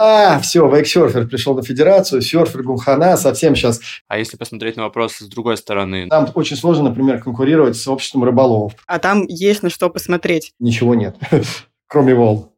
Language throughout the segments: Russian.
А, все, вейксерфер пришел на федерацию, серфер Гумхана, совсем сейчас. А если посмотреть на вопрос с другой стороны? Нам очень сложно, например, конкурировать с обществом рыболовов. А там есть на что посмотреть. Ничего нет, кроме волн.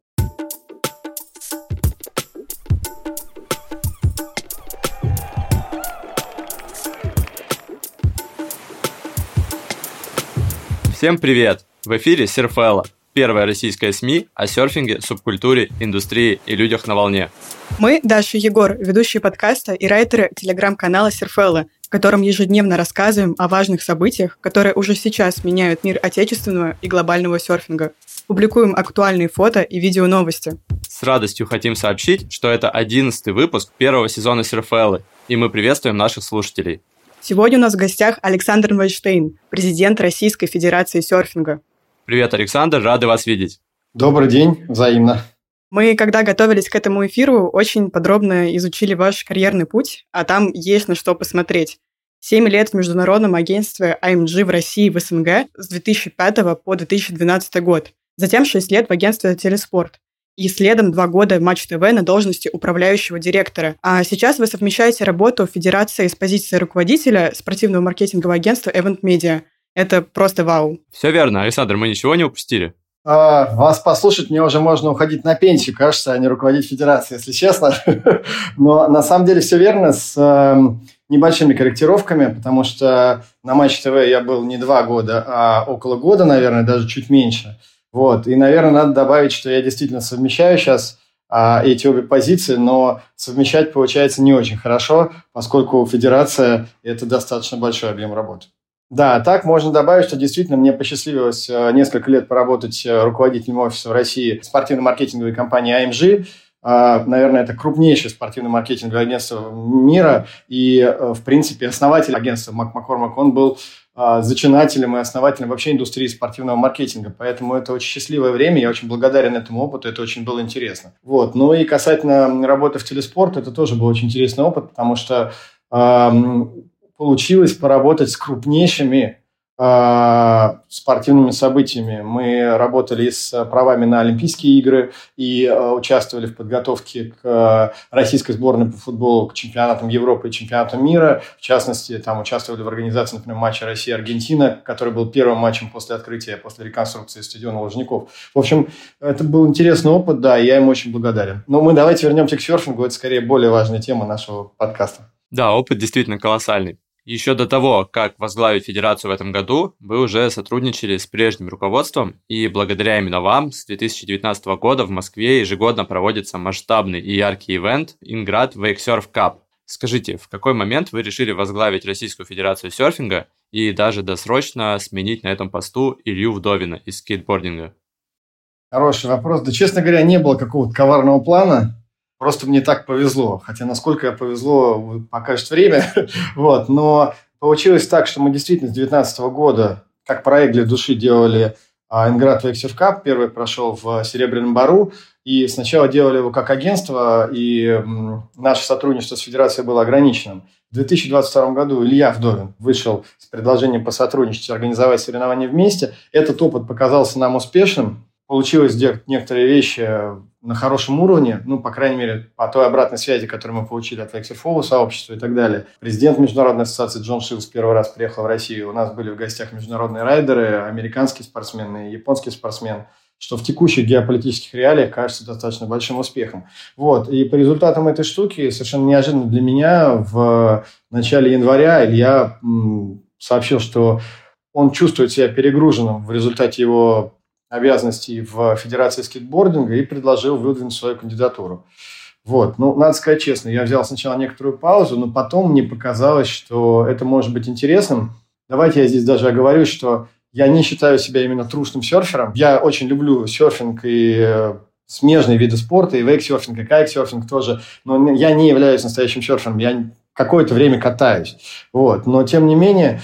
Всем привет! В эфире Серфелла, первая российская СМИ о серфинге, субкультуре, индустрии и людях на волне. Мы, Даша и Егор, ведущие подкаста и райтеры телеграм-канала Серфелла, в котором ежедневно рассказываем о важных событиях, которые уже сейчас меняют мир отечественного и глобального серфинга. Публикуем актуальные фото и видео новости. С радостью хотим сообщить, что это одиннадцатый выпуск первого сезона Серфеллы, и мы приветствуем наших слушателей. Сегодня у нас в гостях Александр Вайнштейн, президент Российской Федерации серфинга. Привет, Александр, рады вас видеть. Добрый день, взаимно. Мы, когда готовились к этому эфиру, очень подробно изучили ваш карьерный путь, а там есть на что посмотреть. Семь лет в международном агентстве AMG в России в СНГ с 2005 по 2012 год. Затем шесть лет в агентстве «Телеспорт» и следом два года в Матч ТВ на должности управляющего директора. А сейчас вы совмещаете работу в Федерации с позиции руководителя спортивного маркетингового агентства Event Media. Это просто вау. Все верно, Александр, мы ничего не упустили. А, вас послушать, мне уже можно уходить на пенсию, кажется, а не руководить федерацией, если честно. Но на самом деле все верно с э, небольшими корректировками, потому что на Матч ТВ я был не два года, а около года, наверное, даже чуть меньше. Вот. И, наверное, надо добавить, что я действительно совмещаю сейчас а, эти обе позиции, но совмещать получается не очень хорошо, поскольку федерация – это достаточно большой объем работы. Да, так можно добавить, что действительно мне посчастливилось э, несколько лет поработать э, руководителем офиса в России спортивно-маркетинговой компании AMG. А, наверное, это крупнейшее спортивно-маркетинговое агентство мира. И, э, в принципе, основатель агентства Мак он был а, зачинателем и основателем вообще индустрии спортивного маркетинга. Поэтому это очень счастливое время, я очень благодарен этому опыту, это очень было интересно. Вот. Ну и касательно работы в телеспорт, это тоже был очень интересный опыт, потому что получилось поработать с крупнейшими а, спортивными событиями. Мы работали с правами на Олимпийские игры и а, участвовали в подготовке к российской сборной по футболу к чемпионатам Европы и чемпионатам мира. В частности, там участвовали в организации, например, матча Россия-Аргентина, который был первым матчем после открытия, после реконструкции стадиона Лужников. В общем, это был интересный опыт, да, и я ему очень благодарен. Но мы давайте вернемся к серфингу, это скорее более важная тема нашего подкаста. Да, опыт действительно колоссальный. Еще до того, как возглавить федерацию в этом году, вы уже сотрудничали с прежним руководством, и благодаря именно вам с 2019 года в Москве ежегодно проводится масштабный и яркий ивент Инград Surf Cup. Скажите, в какой момент вы решили возглавить Российскую Федерацию серфинга и даже досрочно сменить на этом посту Илью Вдовина из скейтбординга? Хороший вопрос. Да, честно говоря, не было какого-то коварного плана. Просто мне так повезло. Хотя насколько я повезло, покажет время. вот. Но получилось так, что мы действительно с 2019 года, как проект для души, делали Инград Вексер Cup. Первый прошел в Серебряном Бару. И сначала делали его как агентство, и наше сотрудничество с федерацией было ограниченным. В 2022 году Илья Вдовин вышел с предложением посотрудничать, организовать соревнования вместе. Этот опыт показался нам успешным. Получилось сделать некоторые вещи на хорошем уровне, ну, по крайней мере, по той обратной связи, которую мы получили от Вексерфола сообщества и так далее. Президент Международной ассоциации Джон Шилс первый раз приехал в Россию. У нас были в гостях международные райдеры, американские спортсмены, японский спортсмен, что в текущих геополитических реалиях кажется достаточно большим успехом. Вот. И по результатам этой штуки, совершенно неожиданно для меня, в начале января Илья сообщил, что он чувствует себя перегруженным в результате его обязанностей в Федерации скейтбординга и предложил выдвинуть свою кандидатуру. Вот. Ну, надо сказать честно, я взял сначала некоторую паузу, но потом мне показалось, что это может быть интересным. Давайте я здесь даже оговорюсь, что я не считаю себя именно трушным серфером. Я очень люблю серфинг и э, смежные виды спорта, и вейксерфинг, и кайксерфинг тоже. Но я не являюсь настоящим серфером. Я какое-то время катаюсь. Вот. Но, тем не менее,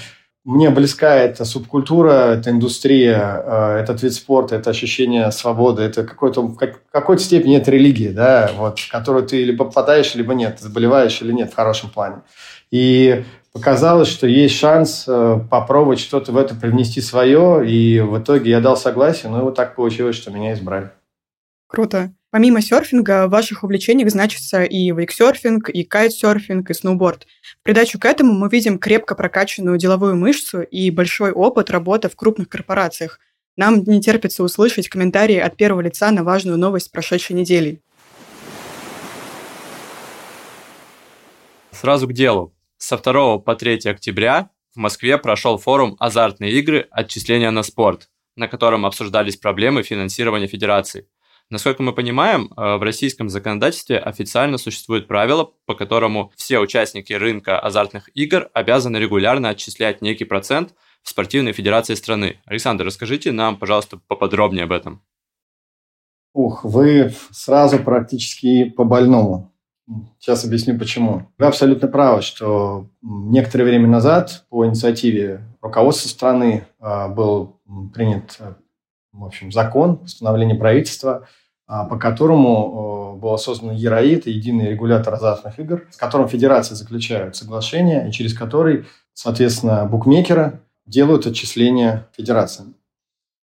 мне близка эта субкультура, эта индустрия, э, этот вид спорта, это ощущение свободы, это какой-то, в какой-то степени это религия, да, вот, в которую ты либо попадаешь, либо нет, заболеваешь или нет в хорошем плане. И показалось, что есть шанс э, попробовать что-то в это привнести свое, и в итоге я дал согласие, но вот так получилось, что меня избрали. Круто. Помимо серфинга, в ваших увлечениях значится и вейксерфинг, и кайтсерфинг, и сноуборд. Придачу к этому мы видим крепко прокачанную деловую мышцу и большой опыт работы в крупных корпорациях. Нам не терпится услышать комментарии от первого лица на важную новость прошедшей недели. Сразу к делу. Со 2 по 3 октября в Москве прошел форум «Азартные игры. Отчисления на спорт», на котором обсуждались проблемы финансирования федерации. Насколько мы понимаем, э, в российском законодательстве официально существует правило, по которому все участники рынка азартных игр обязаны регулярно отчислять некий процент в спортивной федерации страны. Александр, расскажите нам, пожалуйста, поподробнее об этом. Ух, вы сразу практически по больному. Сейчас объясню почему. Вы абсолютно правы, что некоторое время назад по инициативе руководства страны а, был принят в общем, закон, постановление правительства, а, по которому было создано ЕРАИД, единый регулятор азартных игр, с которым федерации заключают соглашение, и через который, соответственно, букмекеры делают отчисления федерациям.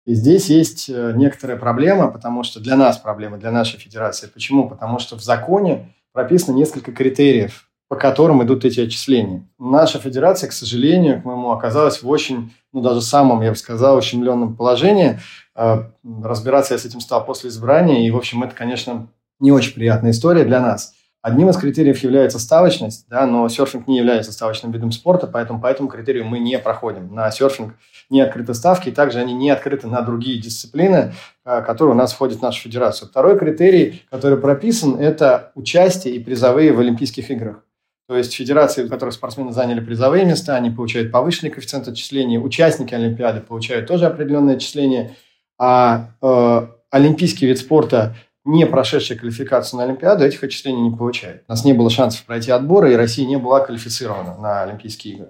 И здесь есть э, некоторая проблема, потому что для нас проблема, для нашей федерации. Почему? Потому что в законе прописано несколько критериев, по которым идут эти отчисления. Наша федерация, к сожалению, к моему, оказалась в очень, ну, даже самом, я бы сказал, ущемленном положении. Э, разбираться я с этим стал после избрания, и, в общем, это, конечно, не очень приятная история для нас. Одним из критериев является ставочность, да, но серфинг не является ставочным видом спорта, поэтому по этому критерию мы не проходим. На серфинг не открыты ставки, и также они не открыты на другие дисциплины, э, которые у нас входят в нашу федерацию. Второй критерий, который прописан, это участие и призовые в Олимпийских играх. То есть федерации, в которых спортсмены заняли призовые места, они получают повышенный коэффициент отчисления. Участники Олимпиады получают тоже определенное отчисление. А э, олимпийский вид спорта не прошедшие квалификацию на Олимпиаду, этих отчислений не получает. У нас не было шансов пройти отборы, и Россия не была квалифицирована на Олимпийские игры.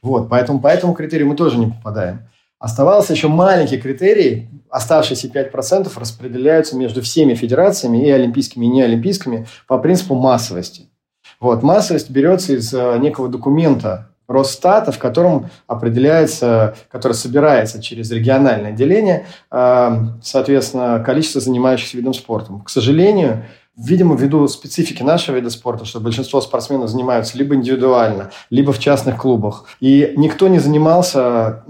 Вот, поэтому по этому критерию мы тоже не попадаем. Оставался еще маленький критерий, оставшиеся 5% распределяются между всеми федерациями, и олимпийскими, и неолимпийскими, по принципу массовости. Вот, массовость берется из э, некого документа, Росстата, в котором определяется, который собирается через региональное деление, э, соответственно, количество занимающихся видом спорта. К сожалению, Видимо, ввиду специфики нашего вида спорта, что большинство спортсменов занимаются либо индивидуально, либо в частных клубах. И никто не занимался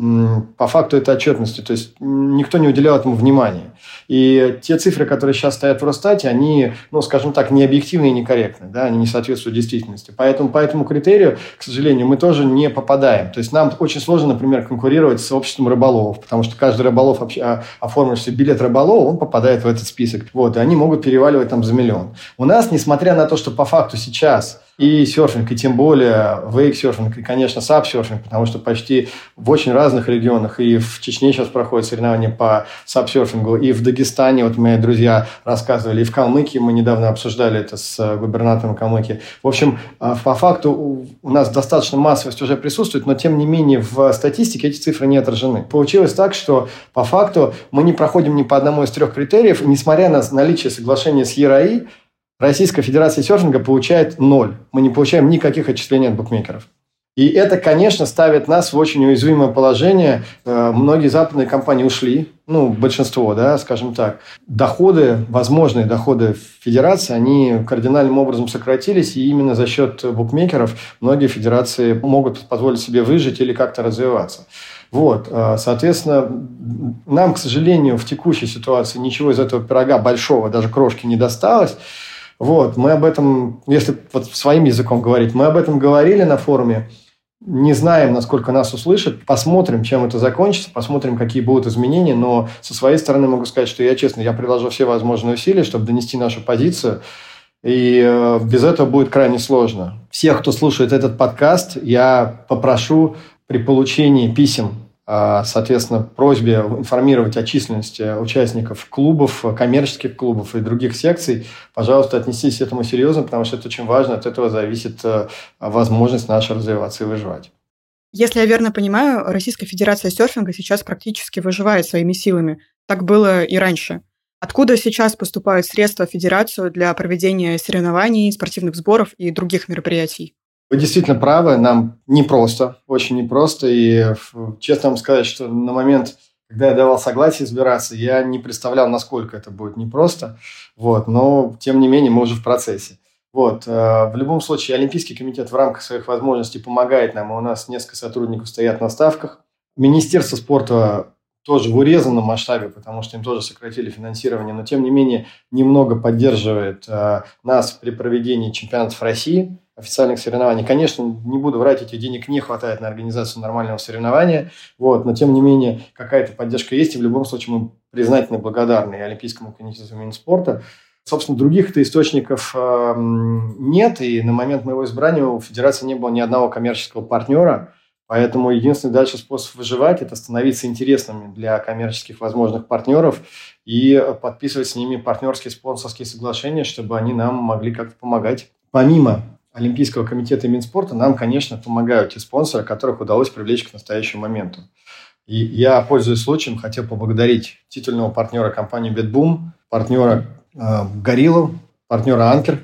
по факту этой отчетности, то есть никто не уделял этому внимания. И те цифры, которые сейчас стоят в Росстате, они, ну, скажем так, не объективны и некорректны, да, они не соответствуют действительности. Поэтому по этому критерию, к сожалению, мы тоже не попадаем. То есть нам очень сложно, например, конкурировать с обществом рыболовов, потому что каждый рыболов, а, оформивший билет рыболова, он попадает в этот список. Вот, и они могут переваливать там за миллион. У нас, несмотря на то, что по факту сейчас и серфинг, и тем более вейк-серфинг, и, конечно, сап-серфинг, потому что почти в очень разных регионах, и в Чечне сейчас проходят соревнования по сап-серфингу, и в Дагестане, вот мои друзья рассказывали, и в Калмыкии, мы недавно обсуждали это с э, губернатором Калмыкии. В общем, э, по факту у нас достаточно массовость уже присутствует, но тем не менее в статистике эти цифры не отражены. Получилось так, что по факту мы не проходим ни по одному из трех критериев, несмотря на наличие соглашения с ЕРАИ, Российская Федерация серфинга получает ноль. Мы не получаем никаких отчислений от букмекеров. И это, конечно, ставит нас в очень уязвимое положение. Э, многие западные компании ушли, ну, большинство, да, скажем так. Доходы, возможные доходы Федерации, они кардинальным образом сократились, и именно за счет букмекеров многие федерации могут позволить себе выжить или как-то развиваться. Вот, э, соответственно, нам, к сожалению, в текущей ситуации ничего из этого пирога большого, даже крошки не досталось. Вот, мы об этом, если вот своим языком говорить, мы об этом говорили на форуме, не знаем, насколько нас услышат. Посмотрим, чем это закончится, посмотрим, какие будут изменения. Но со своей стороны могу сказать, что я, честно, я приложу все возможные усилия, чтобы донести нашу позицию. И э, без этого будет крайне сложно. Всех, кто слушает этот подкаст, я попрошу при получении писем соответственно, просьбе информировать о численности участников клубов, коммерческих клубов и других секций, пожалуйста, отнеситесь к этому серьезно, потому что это очень важно, от этого зависит э, возможность наша развиваться и выживать. Если я верно понимаю, Российская Федерация серфинга сейчас практически выживает своими силами. Так было и раньше. Откуда сейчас поступают средства в Федерацию для проведения соревнований, спортивных сборов и других мероприятий? Вы действительно правы, нам непросто, очень непросто. И честно вам сказать, что на момент, когда я давал согласие избираться, я не представлял, насколько это будет непросто. Вот, но, тем не менее, мы уже в процессе. Вот. Э, в любом случае, Олимпийский комитет в рамках своих возможностей помогает нам, у нас несколько сотрудников стоят на ставках. Министерство спорта тоже в урезанном масштабе, потому что им тоже сократили финансирование, но тем не менее немного поддерживает э, нас при проведении чемпионатов России, официальных соревнований. Конечно, не буду врать, этих денег не хватает на организацию нормального соревнования, вот, но тем не менее какая-то поддержка есть, и в любом случае мы признательны, благодарны Олимпийскому комитету Минспорта. Собственно, других-то источников э, нет, и на момент моего избрания у Федерации не было ни одного коммерческого партнера, Поэтому единственный дальше способ выживать – это становиться интересными для коммерческих возможных партнеров и подписывать с ними партнерские спонсорские соглашения, чтобы они нам могли как-то помогать. Помимо Олимпийского комитета и Минспорта нам, конечно, помогают те спонсоры, которых удалось привлечь к настоящему моменту. И я, пользуясь случаем, хотел поблагодарить титульного партнера компании Бетбум, партнера э, Гориллу, партнера Анкер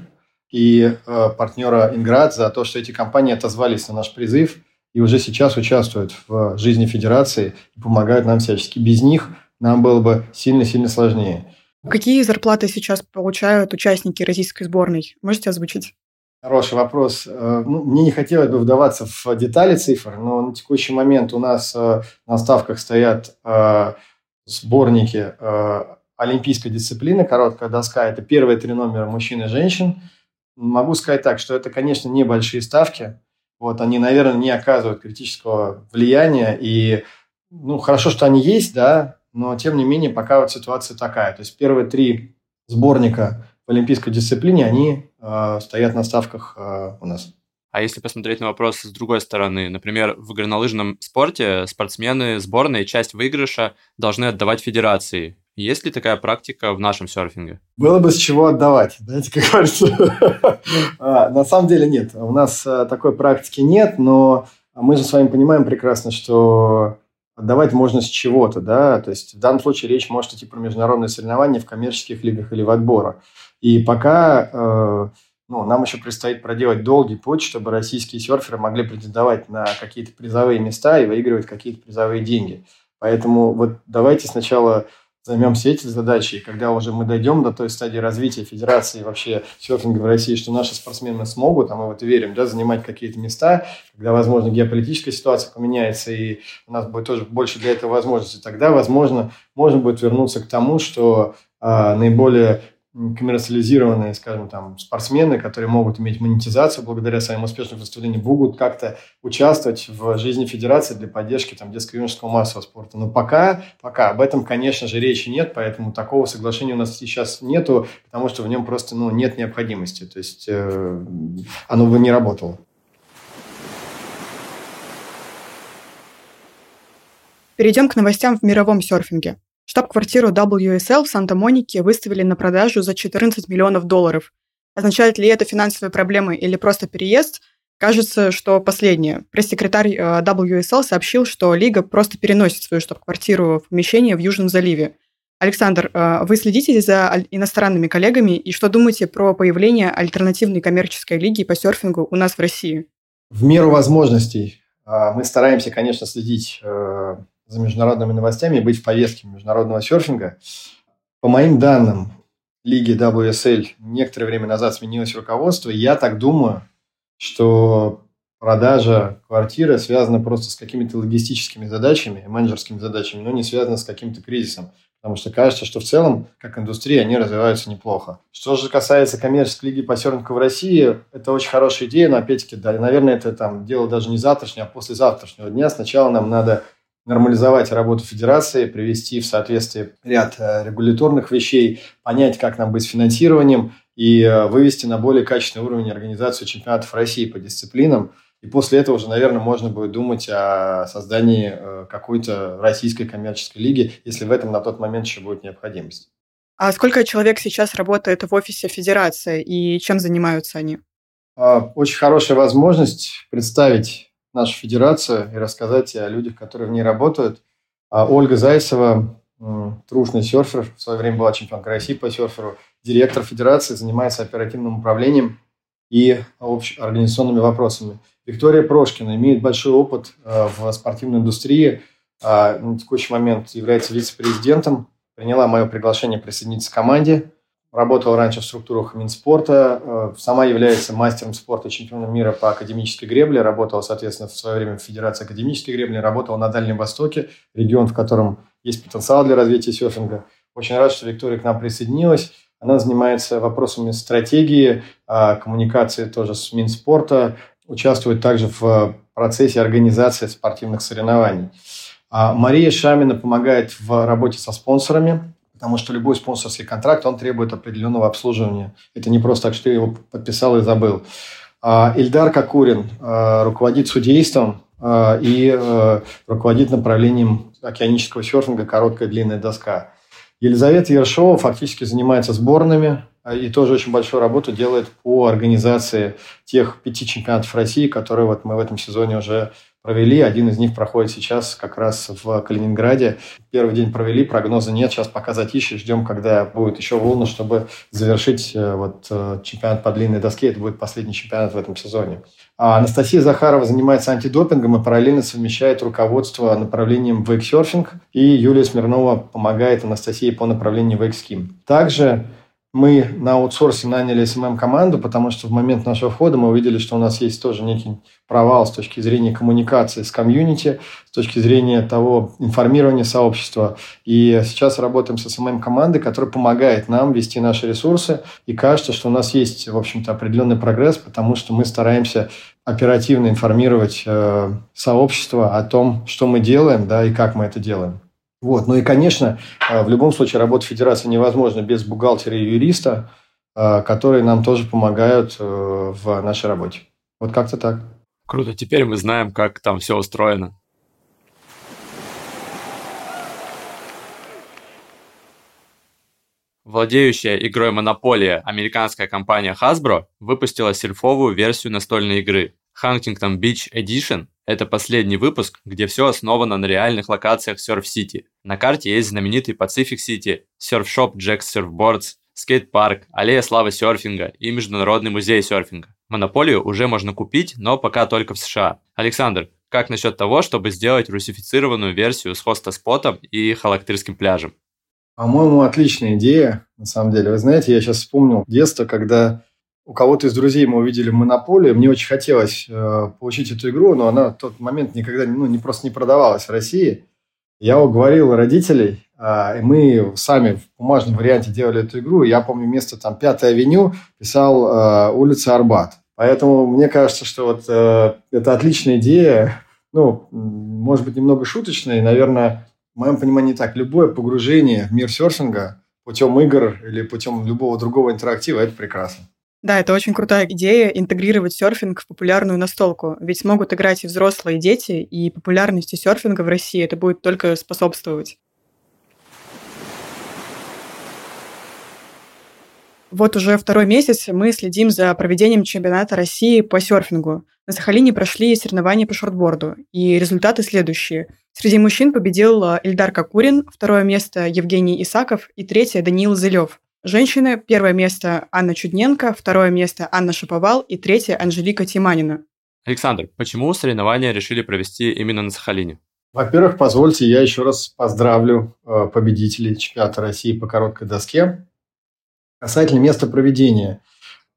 и э, партнера Инград за то, что эти компании отозвались на наш призыв – и уже сейчас участвуют в жизни Федерации и помогают нам всячески. Без них нам было бы сильно-сильно сложнее. Какие зарплаты сейчас получают участники российской сборной? Можете озвучить? Хороший вопрос. Э, ну, мне не хотелось бы вдаваться в детали цифр, но на текущий момент у нас э, на ставках стоят э, сборники олимпийской дисциплины, короткая доска. Это первые три номера мужчин и женщин. Могу сказать так, что это, конечно, небольшие ставки, вот, они, наверное, не оказывают критического влияния. И, ну, хорошо, что они есть, да, но, тем не менее, пока вот ситуация такая. То есть первые три сборника в олимпийской дисциплине, они э, стоят на ставках э, у нас. А если посмотреть на вопрос с другой стороны, например, в горнолыжном спорте спортсмены сборной часть выигрыша должны отдавать федерации. Есть ли такая практика в нашем серфинге? Было бы с чего отдавать, знаете, как говорится. А, на самом деле нет. У нас такой практики нет, но мы же с вами понимаем прекрасно, что отдавать можно с чего-то, да, то есть в данном случае речь может идти про международные соревнования в коммерческих лигах или в отборах. И пока э, ну, нам еще предстоит проделать долгий путь, чтобы российские серферы могли претендовать на какие-то призовые места и выигрывать какие-то призовые деньги. Поэтому вот давайте сначала займемся этой задачей, и когда уже мы дойдем до той стадии развития федерации вообще серфинга в России, что наши спортсмены смогут, а мы в это верим, да, занимать какие-то места, когда, возможно, геополитическая ситуация поменяется, и у нас будет тоже больше для этого возможностей, тогда, возможно, можно будет вернуться к тому, что а, наиболее коммерциализированные, скажем, там, спортсмены, которые могут иметь монетизацию благодаря своим успешным выступлениям, будут как-то участвовать в жизни федерации для поддержки там, детско-юношеского массового спорта. Но пока, пока об этом, конечно же, речи нет, поэтому такого соглашения у нас сейчас нету, потому что в нем просто ну, нет необходимости. То есть э, оно бы не работало. Перейдем к новостям в мировом серфинге. Штаб-квартиру WSL в Санта-Монике выставили на продажу за 14 миллионов долларов. Означает ли это финансовые проблемы или просто переезд? Кажется, что последнее. Пресс-секретарь э, WSL сообщил, что Лига просто переносит свою штаб-квартиру в помещение в Южном заливе. Александр, э, вы следите за иностранными коллегами и что думаете про появление альтернативной коммерческой лиги по серфингу у нас в России? В меру возможностей а, мы стараемся, конечно, следить э, за международными новостями и быть в повестке международного серфинга. По моим данным, лиги WSL некоторое время назад сменилось руководство. Я так думаю, что продажа квартиры связана просто с какими-то логистическими задачами, менеджерскими задачами, но не связана с каким-то кризисом. Потому что кажется, что в целом, как индустрия, они развиваются неплохо. Что же касается коммерческой лиги по серфингу в России, это очень хорошая идея, но опять-таки, да, наверное, это там дело даже не завтрашнего, а послезавтрашнего дня. Сначала нам надо нормализовать работу федерации, привести в соответствие ряд э, регуляторных вещей, понять, как нам быть с финансированием и э, вывести на более качественный уровень организацию чемпионатов России по дисциплинам. И после этого уже, наверное, можно будет думать о создании э, какой-то российской коммерческой лиги, если в этом на тот момент еще будет необходимость. А сколько человек сейчас работает в офисе Федерации и чем занимаются они? А, очень хорошая возможность представить нашу федерацию и рассказать о людях, которые в ней работают. А Ольга Зайцева, трушный серфер, в свое время была чемпионка России по серферу, директор федерации, занимается оперативным управлением и организационными вопросами. Виктория Прошкина имеет большой опыт э, в спортивной индустрии, а на текущий момент является вице-президентом, приняла мое приглашение присоединиться к команде. Работала раньше в структурах Минспорта, э, сама является мастером спорта, чемпионом мира по академической гребле, работала, соответственно, в свое время в Федерации академической гребли, работала на Дальнем Востоке, регион, в котором есть потенциал для развития серфинга. Очень рад, что Виктория к нам присоединилась. Она занимается вопросами стратегии, а, коммуникации тоже с Минспорта, участвует также в процессе организации спортивных соревнований. А Мария Шамина помогает в работе со спонсорами, потому что любой спонсорский контракт, он требует определенного обслуживания. Это не просто так, что ты его подписал и забыл. А Ильдар Кокурин а, руководит судейством а, и руководит направлением океанического серфинга «Короткая длинная доска». Елизавета Ершова фактически занимается сборными и тоже очень большую работу делает по организации тех пяти чемпионатов России, которые вот мы в этом сезоне уже провели. Один из них проходит сейчас как раз в Калининграде. Первый день провели, прогноза нет. Сейчас пока затишье, ждем, когда будет еще волна, чтобы завершить э, вот э, чемпионат по длинной доске. Это будет последний чемпионат в этом сезоне. А Анастасия Захарова занимается антидопингом и параллельно совмещает руководство направлением вейксерфинг. И Юлия Смирнова помогает Анастасии по направлению вейкским. Также мы на аутсорсе наняли СММ-команду, потому что в момент нашего входа мы увидели, что у нас есть тоже некий провал с точки зрения коммуникации с комьюнити, с точки зрения того информирования сообщества. И сейчас работаем с СММ-командой, которая помогает нам вести наши ресурсы. И кажется, что у нас есть, в общем-то, определенный прогресс, потому что мы стараемся оперативно информировать э, сообщество о том, что мы делаем, да, и как мы это делаем. Вот. Ну и, конечно, э, в любом случае работа федерации невозможна без бухгалтера и юриста, э, которые нам тоже помогают э, в нашей работе. Вот как-то так. Круто. Теперь мы знаем, как там все устроено. Владеющая игрой Монополия американская компания Hasbro выпустила сельфовую версию настольной игры Huntington Beach Edition это последний выпуск, где все основано на реальных локациях City. На карте есть знаменитый Pacific City, серф-шоп Jack's Surfboards, скейт-парк, аллея славы серфинга и Международный музей серфинга. Монополию уже можно купить, но пока только в США. Александр, как насчет того, чтобы сделать русифицированную версию с хостоспотом и халактырским пляжем? По-моему, отличная идея, на самом деле. Вы знаете, я сейчас вспомнил детство, когда у кого-то из друзей мы увидели монополию. Мне очень хотелось э, получить эту игру, но она в тот момент никогда ну, не, просто не продавалась в России. Я уговорил родителей, э, и мы сами в бумажном варианте делали эту игру. Я помню место там 5 авеню, писал э, улица Арбат. Поэтому мне кажется, что вот э, это отличная идея. Ну, может быть, немного шуточная. наверное, в моем понимании так. Любое погружение в мир серфинга путем игр или путем любого другого интерактива – это прекрасно. Да, это очень крутая идея интегрировать серфинг в популярную настолку. Ведь могут играть и взрослые, и дети, и популярности серфинга в России это будет только способствовать. Вот уже второй месяц мы следим за проведением чемпионата России по серфингу. На Сахалине прошли соревнования по шортборду, и результаты следующие. Среди мужчин победил Ильдар Кокурин, второе место Евгений Исаков и третье Даниил Зелев. Женщины. Первое место Анна Чудненко, второе место Анна Шаповал и третье Анжелика Тиманина. Александр, почему соревнования решили провести именно на Сахалине? Во-первых, позвольте, я еще раз поздравлю э, победителей чемпионата России по короткой доске. Касательно места проведения.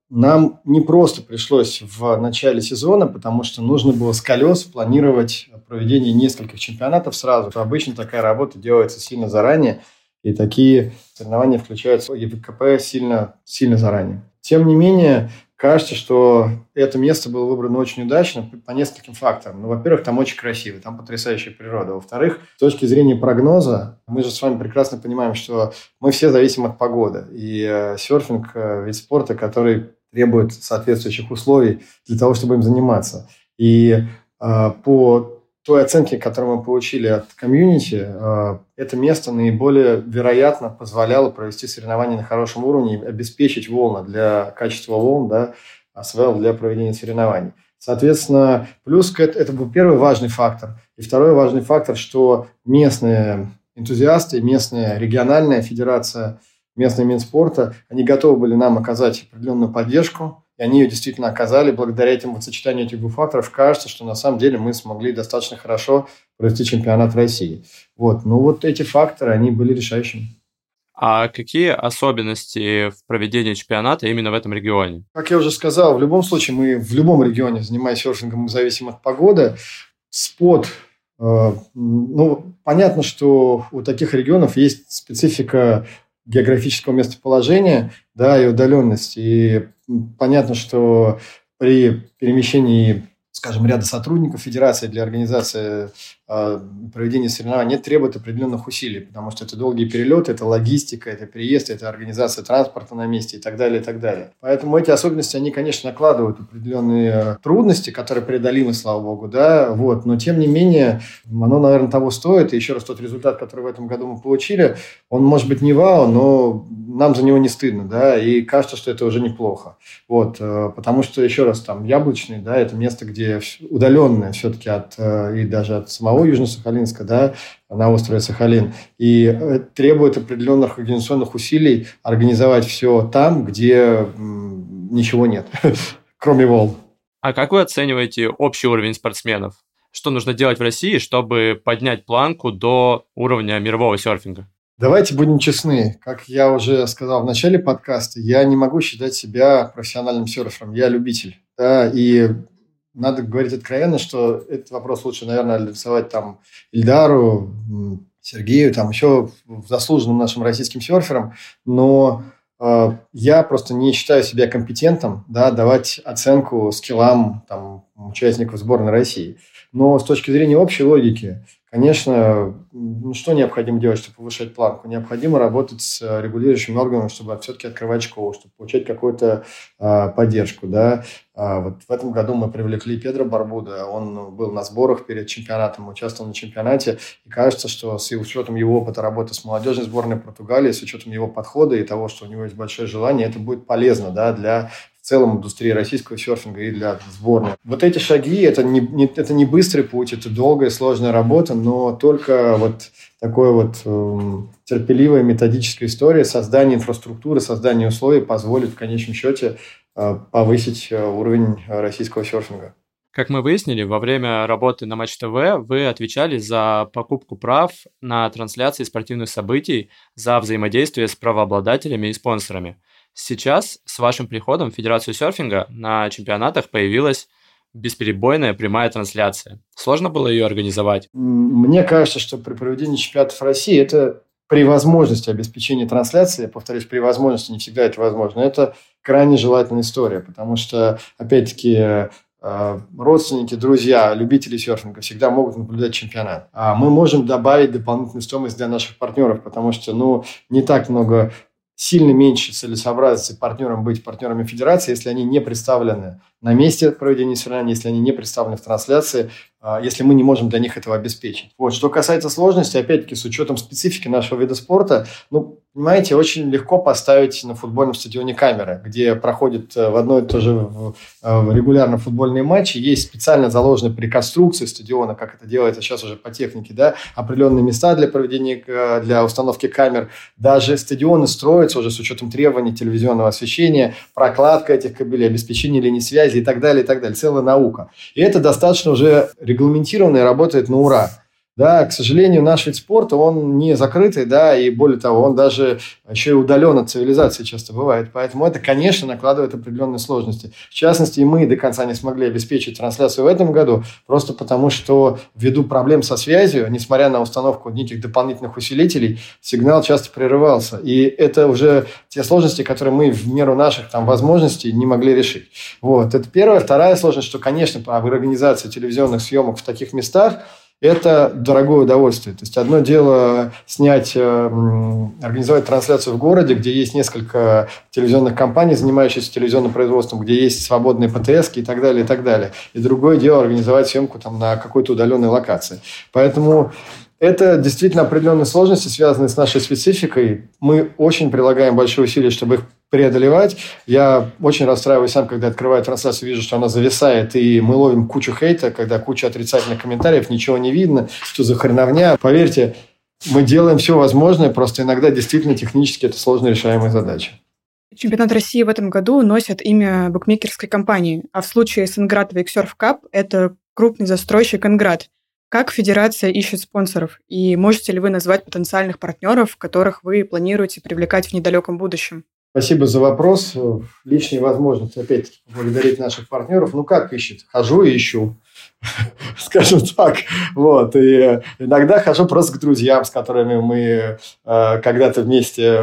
Нам не просто пришлось в начале сезона, потому что нужно было с колес планировать проведение нескольких чемпионатов сразу. Обычно такая работа делается сильно заранее. И такие соревнования включаются в ЕВКП сильно, сильно заранее. Тем не менее, кажется, что это место было выбрано очень удачно по нескольким факторам. Ну, во-первых, там очень красиво, там потрясающая природа. Во-вторых, с точки зрения прогноза, мы же с вами прекрасно понимаем, что мы все зависим от погоды. И э, серфинг э, – вид спорта, который требует соответствующих условий для того, чтобы им заниматься. И э, по той оценки, которую мы получили от комьюнити, э, это место наиболее вероятно позволяло провести соревнования на хорошем уровне и обеспечить волны для качества волн, да, АСВЛ для проведения соревнований. Соответственно, плюс к это, это был первый важный фактор. И второй важный фактор, что местные энтузиасты, местная региональная федерация, местный Минспорта, они готовы были нам оказать определенную поддержку, и они ее действительно оказали. Благодаря этим вот сочетанию этих двух факторов кажется, что на самом деле мы смогли достаточно хорошо провести чемпионат России. Вот. Ну вот эти факторы, они были решающими. А какие особенности в проведении чемпионата именно в этом регионе? Как я уже сказал, в любом случае мы в любом регионе, занимаясь серфингом, зависим от погоды. Спот Э, ну, понятно, что у таких регионов есть специфика географического местоположения да, и удаленности. И понятно, что при перемещении скажем, ряда сотрудников Федерации для организации э, проведения соревнований требует определенных усилий, потому что это долгие перелеты, это логистика, это приезд, это организация транспорта на месте и так далее, и так далее. Поэтому эти особенности, они, конечно, накладывают определенные трудности, которые преодолимы, слава богу, да, вот, но тем не менее, оно, наверное, того стоит, и еще раз тот результат, который в этом году мы получили, он может быть не вау, но нам за него не стыдно, да, и кажется, что это уже неплохо, вот, э, потому что, еще раз, там, Яблочный, да, это место, где удаленная все-таки от, э, и даже от самого Южно-Сахалинска, да, на острове Сахалин, и э, требует определенных организационных усилий организовать все там, где ничего нет, кроме волн. А как вы оцениваете общий уровень спортсменов? Что нужно делать в России, чтобы поднять планку до уровня мирового серфинга? Давайте будем честны. Как я уже сказал в начале подкаста, я не могу считать себя профессиональным серфером. Я любитель. Да, и надо говорить откровенно, что этот вопрос лучше, наверное, адресовать там Ильдару, Сергею, там еще заслуженным нашим российским серферам, но э, я просто не считаю себя компетентом да, давать оценку скиллам там, участников сборной России. Но с точки зрения общей логики, Конечно, ну, что необходимо делать, чтобы повышать планку? Необходимо работать с э, регулирующим органом, чтобы все-таки открывать школу, чтобы получать какую-то а, поддержку. Да? А, вот в этом году мы привлекли Педро Барбуда. Он был на сборах перед чемпионатом, участвовал на чемпионате. И кажется, что с учетом его опыта работы с молодежной сборной Португалии, с учетом его подхода и того, что у него есть большое желание, это будет полезно да, для целом индустрии российского серфинга и для сборной. Вот эти шаги, это не, не, это не быстрый путь, это долгая, сложная работа, но только вот такой вот э, терпеливая методическая история создания инфраструктуры, создания условий позволит в конечном счете э, повысить э, уровень российского серфинга. Как мы выяснили, во время работы на Матч ТВ вы отвечали за покупку прав на трансляции спортивных событий, за взаимодействие с правообладателями и спонсорами – Сейчас с вашим приходом в Федерацию серфинга на чемпионатах появилась бесперебойная прямая трансляция. Сложно было ее организовать? Мне кажется, что при проведении чемпионатов России это при возможности обеспечения трансляции, повторюсь, при возможности, не всегда это возможно, это крайне желательная история, потому что, опять-таки, э, родственники, друзья, любители серфинга всегда могут наблюдать чемпионат. А мы можем добавить дополнительную стоимость для наших партнеров, потому что ну, не так много сильно меньше целесообразности партнерам быть партнерами федерации, если они не представлены на месте проведения соревнований, если они не представлены в трансляции, если мы не можем для них этого обеспечить. Вот. Что касается сложности, опять-таки, с учетом специфики нашего вида спорта, ну, понимаете, очень легко поставить на футбольном стадионе камеры, где проходит э, в одно и то же э, регулярно футбольные матчи, есть специально заложены при конструкции стадиона, как это делается сейчас уже по технике, да, определенные места для проведения, э, для установки камер. Даже стадионы строятся уже с учетом требований телевизионного освещения, прокладка этих кабелей, обеспечение линий связи и так далее, и так далее. Целая наука. И это достаточно уже регламентированно и работает на ура. Да, к сожалению, наш вид спорта, он не закрытый, да, и более того, он даже еще и удален от цивилизации часто бывает. Поэтому это, конечно, накладывает определенные сложности. В частности, и мы до конца не смогли обеспечить трансляцию в этом году, просто потому что ввиду проблем со связью, несмотря на установку неких дополнительных усилителей, сигнал часто прерывался. И это уже те сложности, которые мы в меру наших там, возможностей не могли решить. Вот, это первая. Вторая сложность, что, конечно, в организации телевизионных съемок в таких местах – это дорогое удовольствие. То есть одно дело снять, э, организовать трансляцию в городе, где есть несколько телевизионных компаний, занимающихся телевизионным производством, где есть свободные ПТС и так далее, и так далее. И другое дело организовать съемку там, на какой-то удаленной локации. Поэтому это действительно определенные сложности, связанные с нашей спецификой. Мы очень прилагаем большие усилия, чтобы их преодолевать. Я очень расстраиваюсь сам, когда открываю трансляцию, вижу, что она зависает, и мы ловим кучу хейта, когда куча отрицательных комментариев, ничего не видно, что за хреновня. Поверьте, мы делаем все возможное, просто иногда действительно технически это сложно решаемая задача. Чемпионат России в этом году носит имя букмекерской компании, а в случае с Инград Виксерф Кап это крупный застройщик Инград. Как федерация ищет спонсоров? И можете ли вы назвать потенциальных партнеров, которых вы планируете привлекать в недалеком будущем? Спасибо за вопрос. Лишняя возможность, опять-таки, поблагодарить наших партнеров. Ну, как ищет? Хожу и ищу. Скажем так. Вот. И иногда хожу просто к друзьям, с которыми мы э, когда-то вместе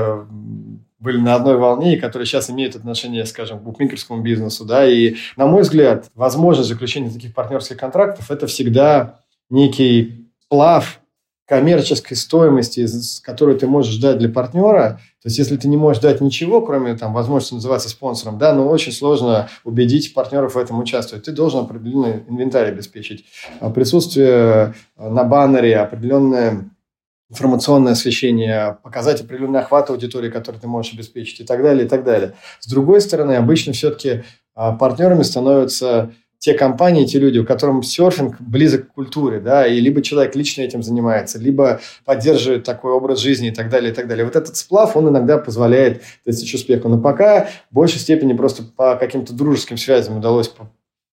были на одной волне, и которые сейчас имеют отношение, скажем, к букмекерскому бизнесу. Да? И, на мой взгляд, возможность заключения таких партнерских контрактов – это всегда некий плав коммерческой стоимости, которую ты можешь дать для партнера. То есть, если ты не можешь дать ничего, кроме там, возможности называться спонсором, да, но очень сложно убедить партнеров в этом участвовать. Ты должен определенный инвентарь обеспечить. А присутствие на баннере, определенное информационное освещение, показать определенный охват аудитории, который ты можешь обеспечить и так далее, и так далее. С другой стороны, обычно все-таки а, партнерами становятся те компании, те люди, у которых серфинг близок к культуре, да, и либо человек лично этим занимается, либо поддерживает такой образ жизни и так далее, и так далее. Вот этот сплав, он иногда позволяет достичь успеха. Но пока в большей степени просто по каким-то дружеским связям удалось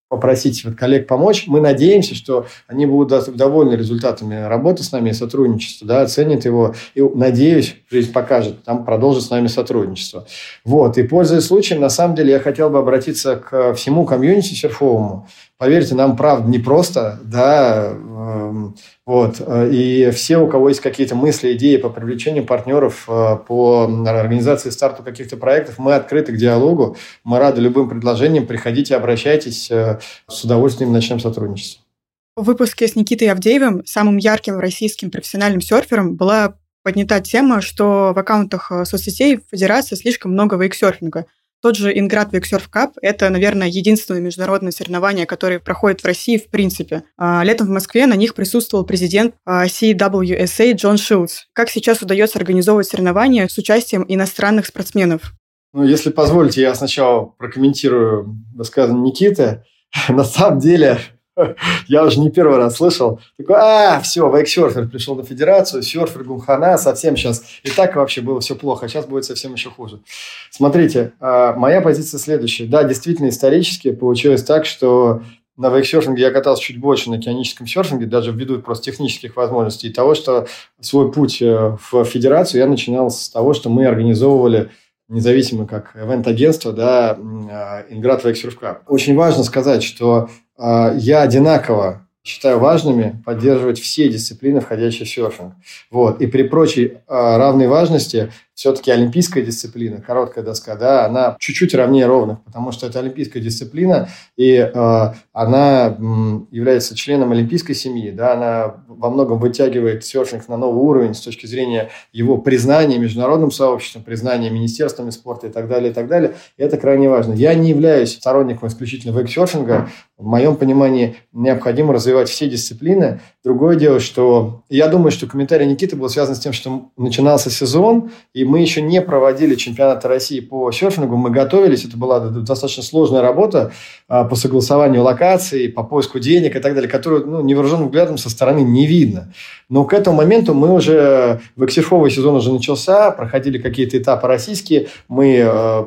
попросить вот коллег помочь. Мы надеемся, что они будут довольны результатами работы с нами и сотрудничества, да, оценят его. И, надеюсь, жизнь покажет, там продолжит с нами сотрудничество. Вот. И, пользуясь случаем, на самом деле, я хотел бы обратиться к всему комьюнити серфовому. Поверьте, нам, правда, непросто, да, эм, вот, и все, у кого есть какие-то мысли, идеи по привлечению партнеров, э, по организации старту каких-то проектов, мы открыты к диалогу, мы рады любым предложениям, приходите, обращайтесь, э, с удовольствием начнем сотрудничество. В выпуске с Никитой Авдеевым, самым ярким российским профессиональным серфером, была поднята тема, что в аккаунтах э, соцсетей Федерации слишком много вейксерфинга – тот же Инград Виксерф Кап – это, наверное, единственное международное соревнование, которое проходит в России в принципе. А, летом в Москве на них присутствовал президент а, CWSA Джон Шилдс. Как сейчас удается организовывать соревнования с участием иностранных спортсменов? Ну, если позволите, я сначала прокомментирую высказывание Никиты. На самом деле, Я уже не первый раз слышал. Такой, а, все, вейксерфер пришел на федерацию, серфер Гумхана, совсем сейчас. И так вообще было все плохо, а сейчас будет совсем еще хуже. Смотрите, а, моя позиция следующая. Да, действительно, исторически получилось так, что на вейксерфинге я катался чуть больше на океаническом серфинге, даже ввиду просто технических возможностей. И того, что свой путь э, в федерацию я начинал с того, что мы организовывали независимо как ивент-агентство, да, Инград Вейксерф Очень важно сказать, что а, я одинаково считаю важными поддерживать все дисциплины, входящие в серфинг. Вот. И при прочей а, равной важности все-таки олимпийская дисциплина, короткая доска, да, она чуть-чуть равнее ровных, потому что это олимпийская дисциплина, и э, она м, является членом олимпийской семьи, да, она во многом вытягивает серфинг на новый уровень с точки зрения его признания международным сообществом, признания министерствами спорта и так далее, и так далее. И это крайне важно. Я не являюсь сторонником исключительно вейксерфинга. В моем понимании необходимо развивать все дисциплины. Другое дело, что я думаю, что комментарий Никиты был связан с тем, что начинался сезон, и мы еще не проводили чемпионата России по серфингу, мы готовились, это была достаточно сложная работа а, по согласованию локаций, по поиску денег и так далее, которую ну, невооруженным взглядом со стороны не видно. Но к этому моменту мы уже, вексерфовый сезон уже начался, проходили какие-то этапы российские, мы э,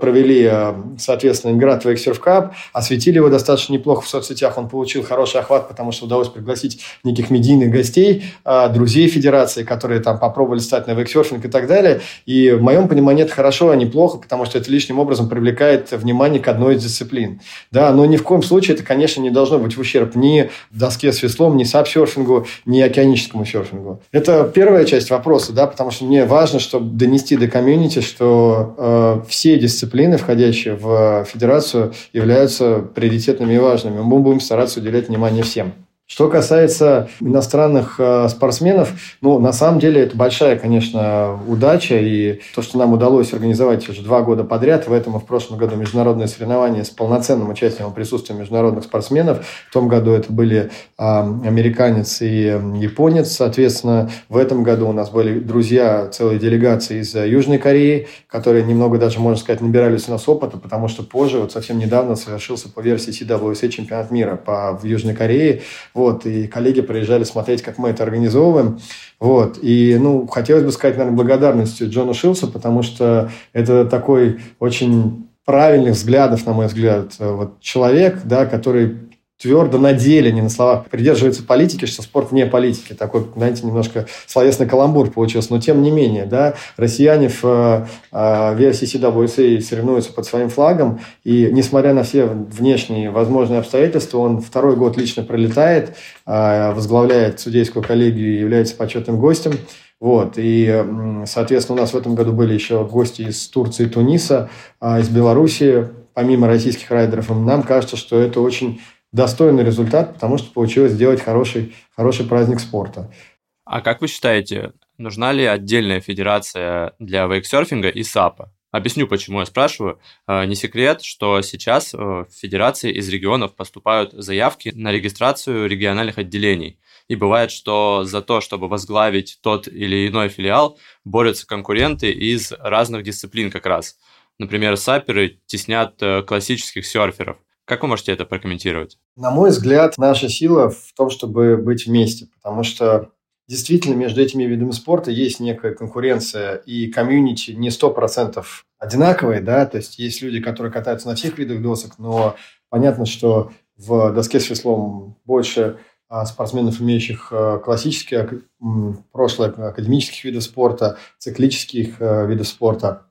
провели, э, соответственно, Инград Вексерф Кап, осветили его достаточно неплохо в соцсетях, он получил хороший охват, потому что удалось пригласить неких медийных гостей, э, друзей федерации, которые там попробовали стать на вексерфинг и так далее. И в моем понимании это хорошо, а не плохо, потому что это лишним образом привлекает внимание к одной из дисциплин. Да, но ни в коем случае это, конечно, не должно быть в ущерб ни доске с веслом, ни сапсерфингу, ни океаническому серфингу. Это первая часть вопроса, да, потому что мне важно, чтобы донести до комьюнити, что э, все дисциплины, входящие в федерацию, являются приоритетными и важными. Мы будем стараться уделять внимание всем. Что касается иностранных э, спортсменов, ну, на самом деле, это большая, конечно, удача. И то, что нам удалось организовать уже два года подряд, в этом и в прошлом году международные соревнования с полноценным участием и присутствием международных спортсменов. В том году это были э, американец и японец. Соответственно, в этом году у нас были друзья, целые делегации из Южной Кореи, которые немного даже, можно сказать, набирались у нас опыта, потому что позже, вот совсем недавно совершился по версии CWSA чемпионат мира по, в Южной Корее, Вот, и коллеги приезжали смотреть, как мы это организовываем. Вот, и, ну, хотелось бы сказать, наверное, благодарностью Джону Шилсу, потому что это такой очень правильных взглядов, на мой взгляд, вот человек, да, который твердо на деле, не на словах, придерживается политики, что спорт вне политики. Такой, знаете, немножко словесный каламбур получился. Но тем не менее, да, россияне в э, VFCCWSA соревнуются под своим флагом. И несмотря на все внешние возможные обстоятельства, он второй год лично пролетает, э, возглавляет судейскую коллегию и является почетным гостем. Вот. И, соответственно, у нас в этом году были еще гости из Турции, Туниса, э, из Белоруссии, помимо российских райдеров. Нам кажется, что это очень достойный результат, потому что получилось сделать хороший, хороший праздник спорта. А как вы считаете, нужна ли отдельная федерация для вейксерфинга и САПа? Объясню, почему я спрашиваю. А, не секрет, что сейчас э, в федерации из регионов поступают заявки на регистрацию региональных отделений. И бывает, что за то, чтобы возглавить тот или иной филиал, борются конкуренты из разных дисциплин как раз. Например, саперы теснят э, классических серферов. Как вы можете это прокомментировать? На мой взгляд, наша сила в том, чтобы быть вместе, потому что действительно между этими видами спорта есть некая конкуренция, и комьюнити не сто процентов одинаковые, да, то есть есть люди, которые катаются на всех видах досок, но понятно, что в доске с веслом больше а, спортсменов, имеющих а, классические прошлое академических видов спорта, циклических а, видов спорта.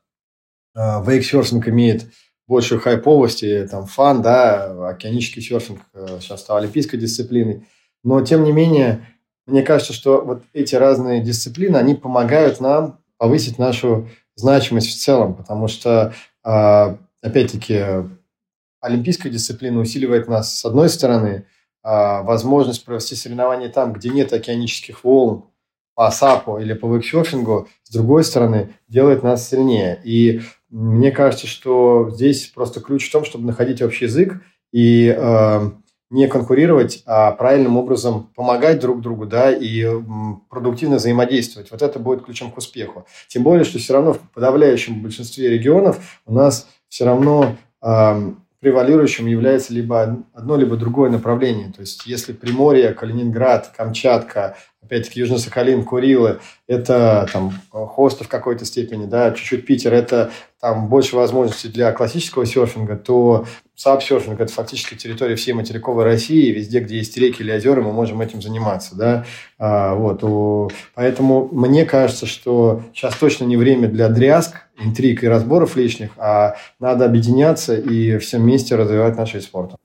Вейксерфинг имеет большую хайповости, там, фан, да, океанический серфинг э, сейчас стал олимпийской дисциплиной. Но, тем не менее, мне кажется, что вот эти разные дисциплины, они помогают нам повысить нашу значимость в целом, потому что, а, опять-таки, олимпийская дисциплина усиливает нас с одной стороны, а, возможность провести соревнования там, где нет океанических волн, по САПу или по вейксерфингу, с другой стороны, делает нас сильнее. И мне кажется, что здесь просто ключ в том, чтобы находить общий язык и э, не конкурировать, а правильным образом помогать друг другу, да, и продуктивно взаимодействовать. Вот это будет ключом к успеху. Тем более, что все равно в подавляющем большинстве регионов у нас все равно э, превалирующим является либо одно, либо другое направление. То есть, если Приморье, Калининград, Камчатка, опять-таки Южно-Сахалин, Курилы, это там хосты в какой-то степени, да, чуть-чуть Питер, это там больше возможностей для классического серфинга, то сабсерфинг – это фактически территория всей материковой России, везде, где есть реки или озера, мы можем этим заниматься, да, а, вот, поэтому мне кажется, что сейчас точно не время для дрязг, интриг и разборов лишних, а надо объединяться и все вместе развивать наш вид спорта.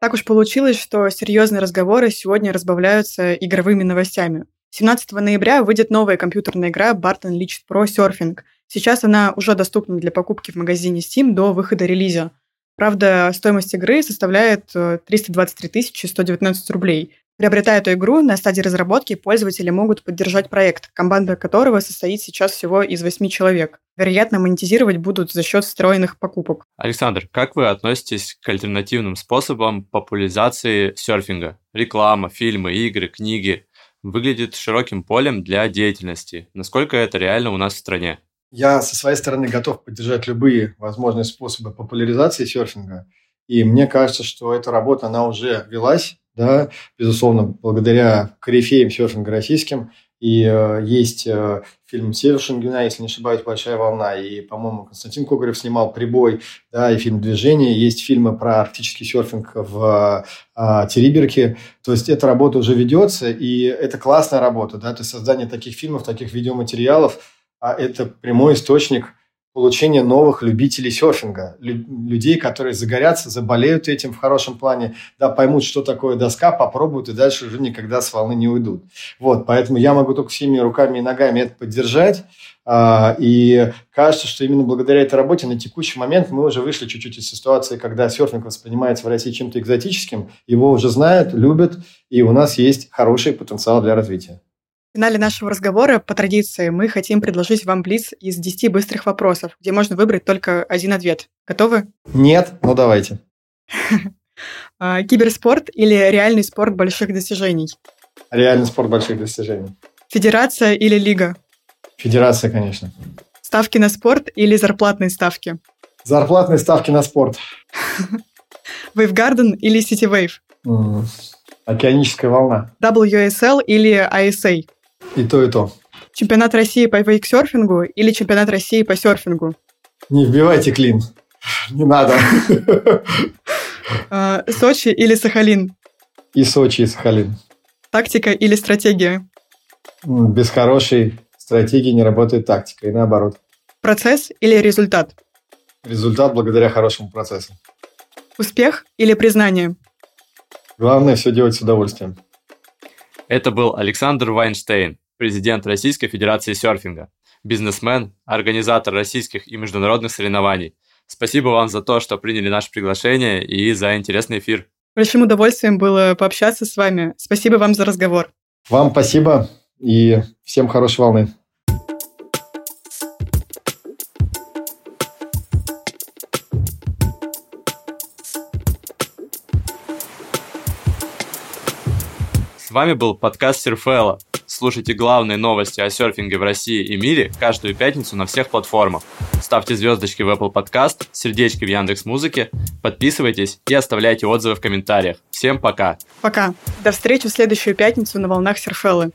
Так уж получилось, что серьезные разговоры сегодня разбавляются игровыми новостями. 17 ноября выйдет новая компьютерная игра Barton Unleashed Pro Surfing. Сейчас она уже доступна для покупки в магазине Steam до выхода релиза. Правда, стоимость игры составляет 323 э, 119 рублей. Приобретая эту игру, на стадии разработки пользователи могут поддержать проект, команда которого состоит сейчас всего из 8 человек. Вероятно, монетизировать будут за счет встроенных покупок. Александр, как вы относитесь к альтернативным способам популяризации серфинга? Реклама, фильмы, игры, книги выглядит широким полем для деятельности. Насколько это реально у нас в стране? Я со своей стороны готов поддержать любые возможные способы популяризации серфинга. И мне кажется, что эта работа, она уже велась да, безусловно, благодаря корифеям серфинга российским. И э, есть э, фильм «Север Шенгена», если не ошибаюсь, «Большая волна», и, по-моему, Константин Когорев снимал «Прибой», да, и фильм «Движение». Есть фильмы про арктический серфинг в э, Териберке. То есть эта работа уже ведется, и это классная работа, да, то есть создание таких фильмов, таких видеоматериалов, а это прямой источник – получения новых любителей серфинга, людей, которые загорятся, заболеют этим в хорошем плане, да, поймут, что такое доска, попробуют и дальше уже никогда с волны не уйдут. Вот, поэтому я могу только всеми руками и ногами это поддержать. А, и кажется, что именно благодаря этой работе на текущий момент мы уже вышли чуть-чуть из ситуации, когда серфинг воспринимается в России чем-то экзотическим, его уже знают, любят, и у нас есть хороший потенциал для развития. В финале нашего разговора, по традиции, мы хотим предложить вам блиц из 10 быстрых вопросов, где можно выбрать только один ответ. Готовы? Нет, ну давайте. А, киберспорт или реальный спорт больших достижений? Реальный спорт больших достижений. Федерация или лига? Федерация, конечно. Ставки на спорт или зарплатные ставки? Зарплатные ставки на спорт. Wavegardен или Wave? Океаническая волна. WSL или ISA? И то, и то. Чемпионат России по вейксерфингу или чемпионат России по серфингу? Не вбивайте клин. Не надо. А, Сочи или Сахалин? И Сочи, и Сахалин. Тактика или стратегия? Без хорошей стратегии не работает тактика, и наоборот. Процесс или результат? Результат благодаря хорошему процессу. Успех или признание? Главное все делать с удовольствием. Это был Александр Вайнштейн, президент Российской Федерации серфинга, бизнесмен, организатор российских и международных соревнований. Спасибо вам за то, что приняли наше приглашение и за интересный эфир. Большим удовольствием было пообщаться с вами. Спасибо вам за разговор. Вам спасибо и всем хорошей волны. Вами был подкаст Серфела. Слушайте главные новости о серфинге в России и мире каждую пятницу на всех платформах. Ставьте звездочки в Apple Podcast, сердечки в Яндекс Музыке, подписывайтесь и оставляйте отзывы в комментариях. Всем пока! Пока! До встречи в следующую пятницу на волнах Серфеллы.